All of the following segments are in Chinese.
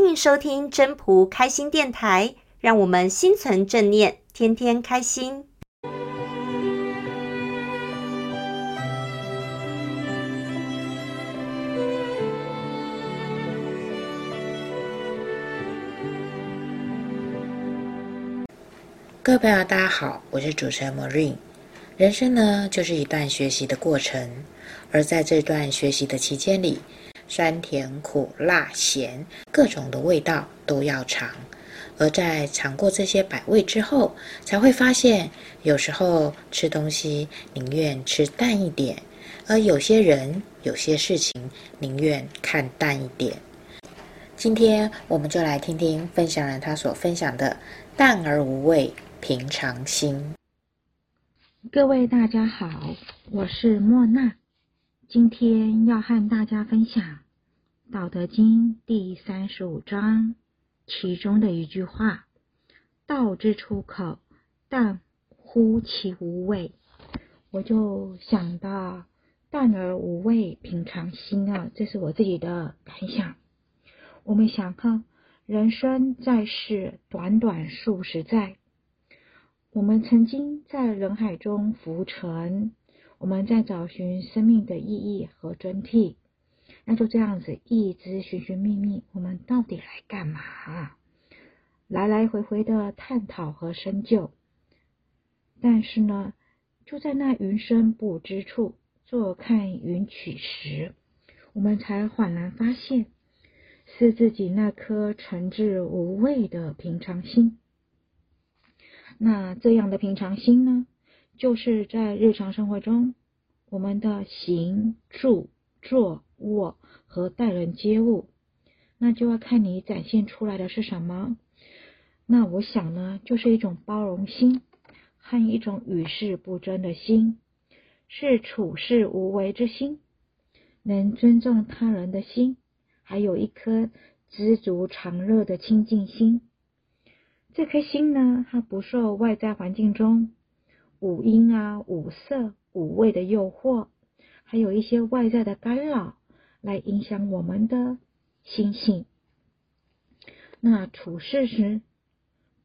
欢迎收听真仆开心电台，让我们心存正念，天天开心。各位朋友，大家好，我是主持人 Marine。人生呢，就是一段学习的过程，而在这段学习的期间里，酸甜苦辣咸各种的味道都要尝。而在尝过这些百味之后，才会发现，有时候吃东西宁愿吃淡一点，而有些人、有些事情宁愿看淡一点。今天我们就来听听分享人他所分享的淡而无味。平常心，各位大家好，我是莫娜，今天要和大家分享《道德经》第三十五章其中的一句话：“道之出口，淡乎其无味。”我就想到“淡而无味，平常心”啊，这是我自己的感想。我们想看，人生在世，短短数十载。我们曾经在人海中浮沉，我们在找寻生命的意义和真谛。那就这样子一直寻寻觅觅，我们到底来干嘛？来来回回的探讨和深究。但是呢，就在那云深不知处，坐看云起时，我们才恍然发现，是自己那颗诚挚无味的平常心。那这样的平常心呢，就是在日常生活中，我们的行住坐卧和待人接物，那就要看你展现出来的是什么。那我想呢，就是一种包容心和一种与世不争的心，是处事无为之心，能尊重他人的心，还有一颗知足常乐的清净心。这颗心呢，它不受外在环境中五音啊、五色、五味的诱惑，还有一些外在的干扰来影响我们的心性。那处事时，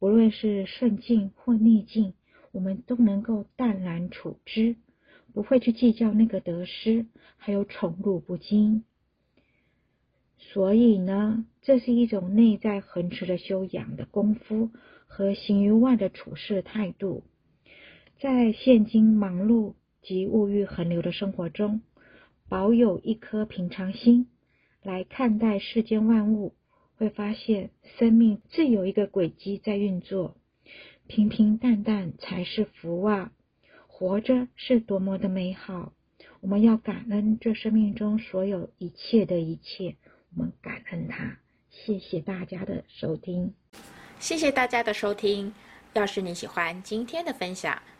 不论是顺境或逆境，我们都能够淡然处之，不会去计较那个得失，还有宠辱不惊。所以呢，这是一种内在恒持的修养的功夫和行于外的处事态度。在现今忙碌及物欲横流的生活中，保有一颗平常心来看待世间万物，会发现生命自有一个轨迹在运作。平平淡淡才是福啊！活着是多么的美好！我们要感恩这生命中所有一切的一切。我们感恩它，谢谢大家的收听，谢谢大家的收听。要是你喜欢今天的分享，